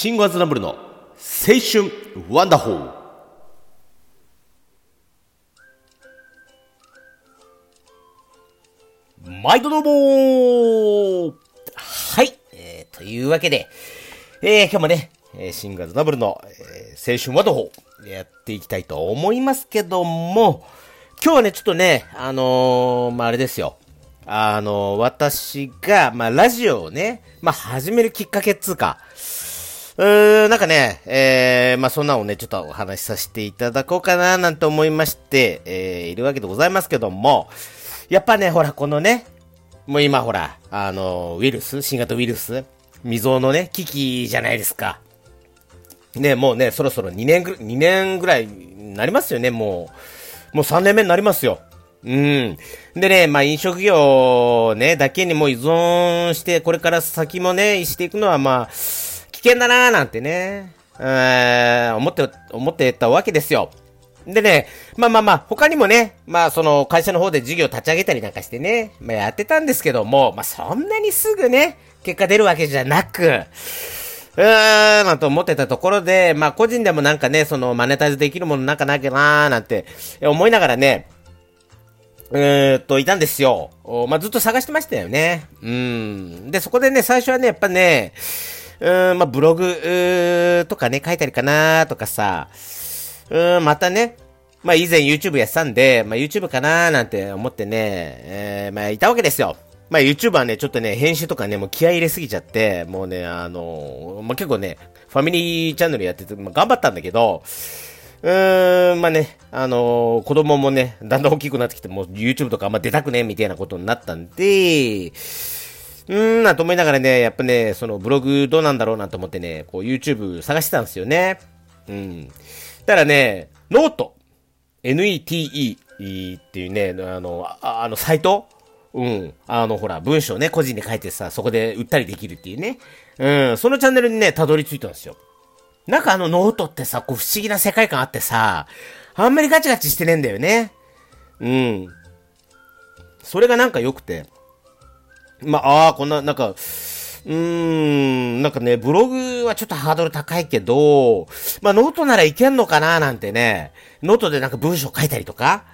シンガーズナブルの青春ワンダホー。毎度どうもはい、えー、というわけで、えー、今日もね、えシンガーズナブルの、えー、青春ワンダホー。やっていきたいと思いますけども、今日はね、ちょっとね、あのー、まあ、あれですよ。あのー、私が、まあ、ラジオをね、まあ、始めるきっかけっつうか、うー、なんかね、えー、まあ、そんなのをね、ちょっとお話しさせていただこうかな、なんて思いまして、えー、いるわけでございますけども、やっぱね、ほら、このね、もう今ほら、あの、ウイルス、新型ウイルス、未曾有のね、危機じゃないですか。ね、もうね、そろそろ2年ぐ、2年ぐらいになりますよね、もう。もう3年目になりますよ。うん。でね、まあ飲食業ね、だけにも依存して、これから先もね、していくのはまあ、危険だなーなんてね、えー、思って、思ってたわけですよ。でね、まあまあまあ、他にもね、まあその会社の方で事業立ち上げたりなんかしてね、まあやってたんですけども、まあそんなにすぐね、結果出るわけじゃなく、うーん、なんと思ってたところで、まあ個人でもなんかね、そのマネタイズできるものなんかなきゃなーなんて思いながらね、えー、っと、いたんですよ。まあ、ずっと探してましたよね。うん。で、そこでね、最初はね、やっぱね、ん、まあ、ブログ、とかね、書いたりかなとかさ、うん、またね、まあ、以前 YouTube やってたんで、まあ、YouTube かななんて思ってね、えー、まあ、いたわけですよ。まあ、YouTube はね、ちょっとね、編集とかね、もう気合い入れすぎちゃって、もうね、あのまあ、結構ね、ファミリーチャンネルやってて、まあ、頑張ったんだけど、うーん、まあね、あのー、子供もね、だんだん大きくなってきて、もう YouTube とかあんま出たくねみたいなことになったんで、うーん、なと思いながらね、やっぱね、そのブログどうなんだろうなと思ってね、こう YouTube 探してたんですよね。うん。たらね、ノート、NETE っていうね、あの、ああの、サイト？うん。あの、ほら、文章ね、個人で書いてさ、そこで売ったりできるっていうね。うん、そのチャンネルにね、たどり着いたんですよ。なんかあのノートってさ、こう不思議な世界観あってさ、あんまりガチガチしてねえんだよね。うん。それがなんか良くて。まあ、ああ、こんな、なんか、うーん、なんかね、ブログはちょっとハードル高いけど、まあ、ノートならいけんのかななんてね、ノートでなんか文章書いたりとか、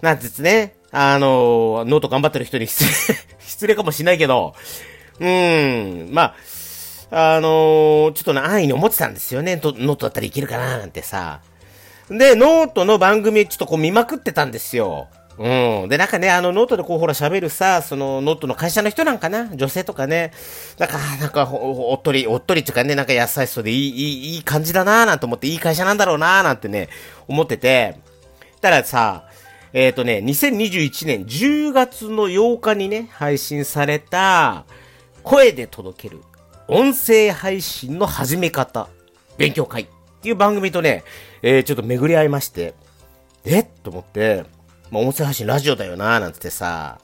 なんてですね、あの、ノート頑張ってる人に失礼 失礼かもしれないけど、うーん、まあ、あのー、ちょっとね、安易に思ってたんですよね。ノートだったらいけるかななんてさ。で、ノートの番組ちょっとこう見まくってたんですよ。うん。で、なんかね、あの、ノートでこう、ほら、喋るさ、その、ノートの会社の人なんかな？女性とかね。なんか、なんかお、おっとり、おっとりっていうかね、なんか優しそうでいい、いい、いい感じだなぁなんて思って、いい会社なんだろうなぁなんてね、思ってて。たらさ、えっ、ー、とね、2021年10月の8日にね、配信された、声で届ける音声配信の始め方、勉強会っていう番組とね、えー、ちょっと巡り合いまして、えと思って、まあ、音声配信ラジオだよなーなんつってさ、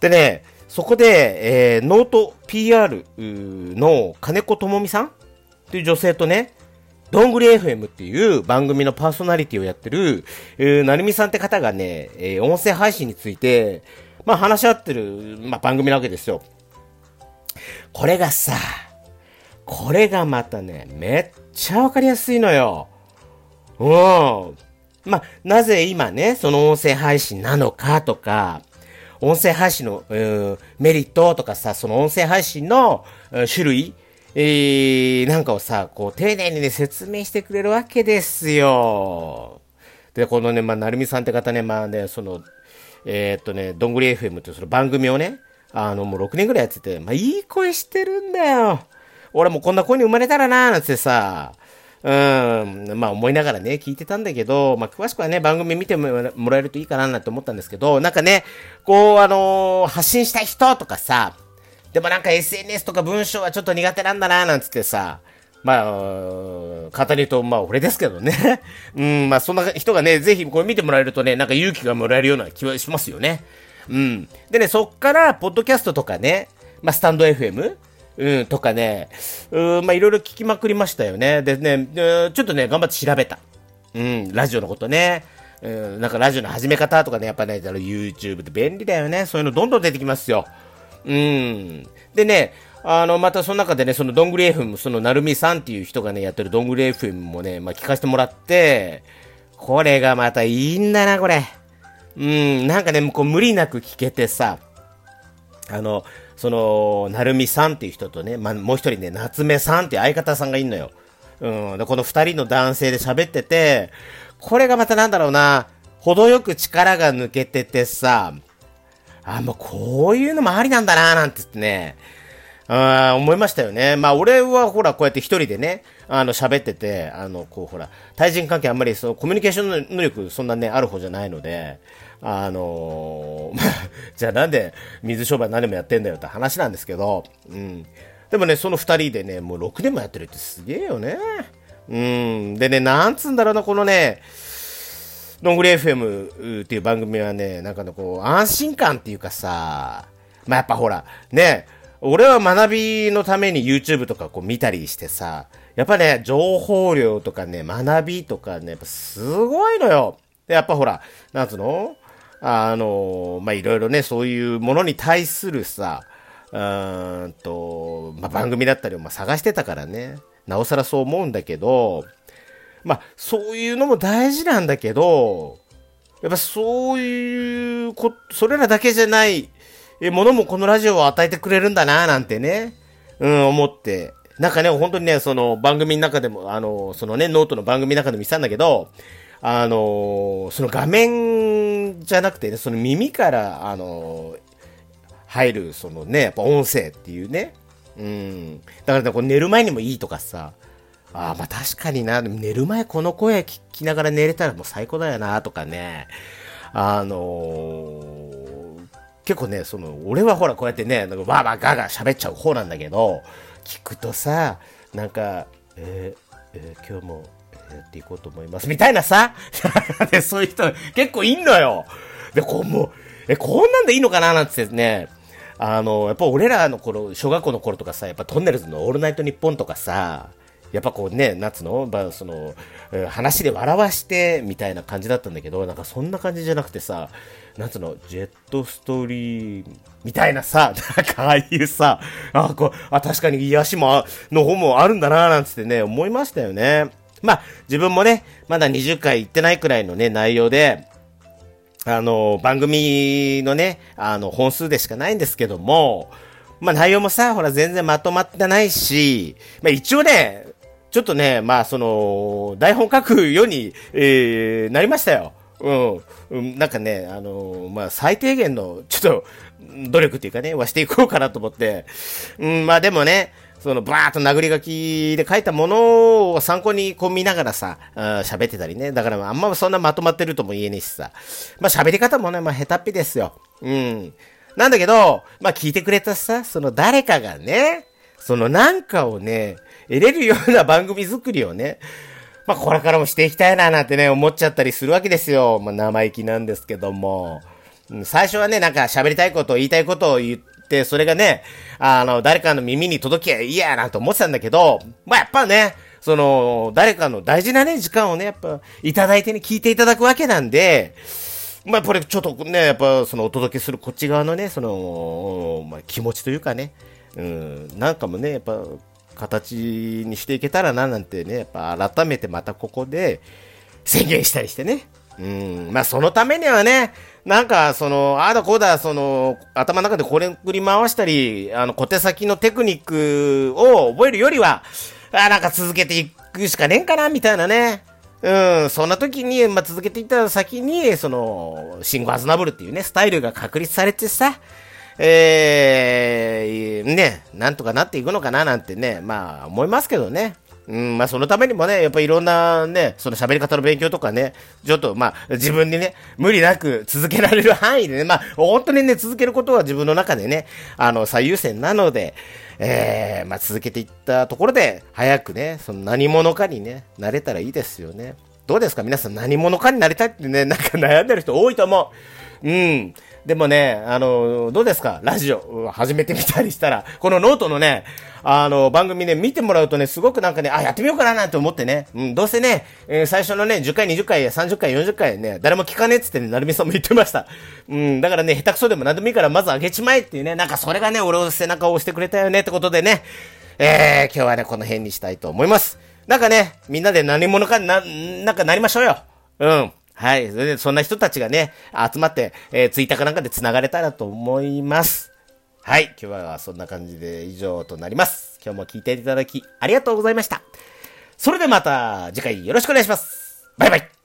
でね、そこで、えー、ノート PR の金子智美さんっていう女性とね、どんぐり FM っていう番組のパーソナリティをやってる、えー、なるみさんって方がね、えー、音声配信について、まあ話し合ってる、まあ番組なわけですよ。これがさ、これがまたね、めっちゃわかりやすいのよ。うん。まあ、なぜ今ね、その音声配信なのかとか、音声配信の、メリットとかさ、その音声配信の種類、えー、なんかをさ、こう、丁寧にね、説明してくれるわけですよ。で、このね、まあ、なるみさんって方ね、まあね、その、えー、っとね、どんぐり FM っていうその番組をね、あの、もう6年ぐらいやってて、まあ、いい声してるんだよ。俺もこんな子に生まれたらなーなんてさ、うん、まあ思いながらね、聞いてたんだけど、まあ詳しくはね、番組見てもらえるといいかななんて思ったんですけど、なんかね、こう、あのー、発信したい人とかさ、でもなんか SNS とか文章はちょっと苦手なんだななんつってさ、まあ、簡単に言うと、まあ俺ですけどね。うん、まあそんな人がね、ぜひこれ見てもらえるとね、なんか勇気がもらえるような気はしますよね。うん。でね、そっから、ポッドキャストとかね、まあ、スタンド FM? うん、とかね、うん、まあ、いろいろ聞きまくりましたよね。でね、ちょっとね、頑張って調べた。うん、ラジオのことね。うん、なんかラジオの始め方とかね、やっぱね、YouTube って便利だよね。そういうのどんどん出てきますよ。うん。でね、あの、またその中でね、そのどんぐり FM、そのなるみさんっていう人がね、やってるどんぐり FM もね、まあ聞かせてもらって、これがまたいいんだな、これ。うん、なんかね、こう無理なく聞けてさ、あの、その、なるみさんっていう人とね、まあ、もう一人ね、夏目さんっていう相方さんがいんのよ。うん、でこの二人の男性で喋ってて、これがまたなんだろうな、程よく力が抜けててさ、あ、もうこういうのもありなんだな、なんて言ってね、あ思いましたよね。まあ俺はほらこうやって一人でね、あの喋ってて、あのこうほら、対人関係あんまりそのコミュニケーション能力そんなね、ある方じゃないので、あのー、まあ、じゃあなんで水商売何でもやってんだよって話なんですけど、うん。でもね、その二人でね、もう6年もやってるってすげえよね。うん。でね、なんつうんだろうな、このね、どんぐり FM っていう番組はね、なんかのこう、安心感っていうかさ、まあやっぱほら、ね、俺は学びのために YouTube とかこう見たりしてさ、やっぱね、情報量とかね、学びとかね、やっぱすごいのよ。で、やっぱほら、なんつうのあの、ま、いろいろね、そういうものに対するさ、うんと、まあ、番組だったりをま探してたからね、なおさらそう思うんだけど、まあ、そういうのも大事なんだけど、やっぱそういうこ、それらだけじゃないものもこのラジオを与えてくれるんだななんてね、うん、思って。なんかね、本当にね、その番組の中でも、あの、そのね、ノートの番組の中でも見てたんだけど、あの、その画面じゃなくてね、その耳から、あの、入る、そのね、やっぱ音声っていうね。うん。だからね、こう寝る前にもいいとかさ、ああ、まあ確かにな、寝る前この声聞きながら寝れたらもう最高だよな、とかね。あのー、結構ね、その、俺はほらこうやってね、なんかわーわーガーガー喋っちゃう方なんだけど、聞くとさ、なんか、えー、えー、今日もやっていこうと思います。みたいなさ、でそういう人結構いんのよ。で、こうもう、え、こんなんでいいのかななんてね、あの、やっぱ俺らの頃、小学校の頃とかさ、やっぱトンネルズのオールナイトニッポンとかさ、やっぱこうね、夏の、まあ、その、話で笑わして、みたいな感じだったんだけど、なんかそんな感じじゃなくてさ、夏の、ジェットストーリー、みたいなさ、なんかああいうさ、あ、こう、あ、確かに癒しも、の方もあるんだな、なんつってね、思いましたよね。まあ、自分もね、まだ20回行ってないくらいのね、内容で、あの、番組のね、あの、本数でしかないんですけども、まあ内容もさ、ほら全然まとまってないし、まあ一応ね、ちょっとね、まあその、台本書くように、えー、なりましたよ。うん。なんかね、あのまあ最低限の、ちょっと、努力っていうかね、はしていこうかなと思って。うん、まあでもね、そのバーっと殴り書きで書いたものを参考にこう見ながらさ、喋ってたりね。だからあんまそんなまとまってるとも言えねえしさ。まあ喋り方もね、まあ下手っぴですよ。うん。なんだけど、まあ聞いてくれたさ、その誰かがね、そのなんかをね、得れるような番組作りをね、まあこれからもしていきたいななんてね、思っちゃったりするわけですよ。まあ生意気なんですけども。最初はね、なんか喋りたいことを言いたいことを言って、それがね、あの、誰かの耳に届きゃいいやなと思ってたんだけど、まあやっぱね、その、誰かの大事なね、時間をね、やっぱ、いただいてね、聞いていただくわけなんで、まあ、これちょっとね、やっぱ、その、お届けするこっち側のね、その、まあ、気持ちというかね、うん、なんかもね、やっぱ、形にしていけたらな、なんてね、やっぱ、改めてまたここで、宣言したりしてね、うん、まあそのためにはね、なんかその、ああだこうだ、その、頭の中でこれくり回したり、あの、小手先のテクニックを覚えるよりは、あなんか続けていくしかねえんかな、みたいなね。うん、そんな時に、まあ、続けていった先に、その、シンゴアズナブルっていうね、スタイルが確立されてさ、えー、ね、なんとかなっていくのかななんてね、まあ思いますけどね。うん、まあそのためにもね、やっぱいろんなね、その喋り方の勉強とかね、ちょっとまあ自分にね、無理なく続けられる範囲でね、まあ本当にね、続けることは自分の中でね、あの最優先なので、えー、まあ続けていったところで、早くね、その何者かにね、なれたらいいですよね。どうですか？皆さん何者かになりたいってね、なんか悩んでる人多いと思う。うん。でもね、あの、どうですか？ラジオ始めてみたりしたら、このノートのね、あの、番組ね、見てもらうとね、すごくなんかね、あ、やってみようかななんて思ってね、うん、どうせね、えー、最初のね、10回、20回、30回、40回ね、誰も聞かねえっつってね、なるみさんも言ってました。うん、だからね、下手くそでも何でもいいからまず上げちまえっていうね、なんかそれがね、俺を背中を押してくれたよねってことでね、えー、今日はね、この辺にしたいと思います。なんかね、みんなで何者かな、なんかなりましょうよ。うん。はい。それで、そんな人たちがね、集まって、えー、ツイッターかなんかで繋がれたらと思います。はい。今日はそんな感じで以上となります。今日も聞いていただきありがとうございました。それではまた次回よろしくお願いします。バイバイ。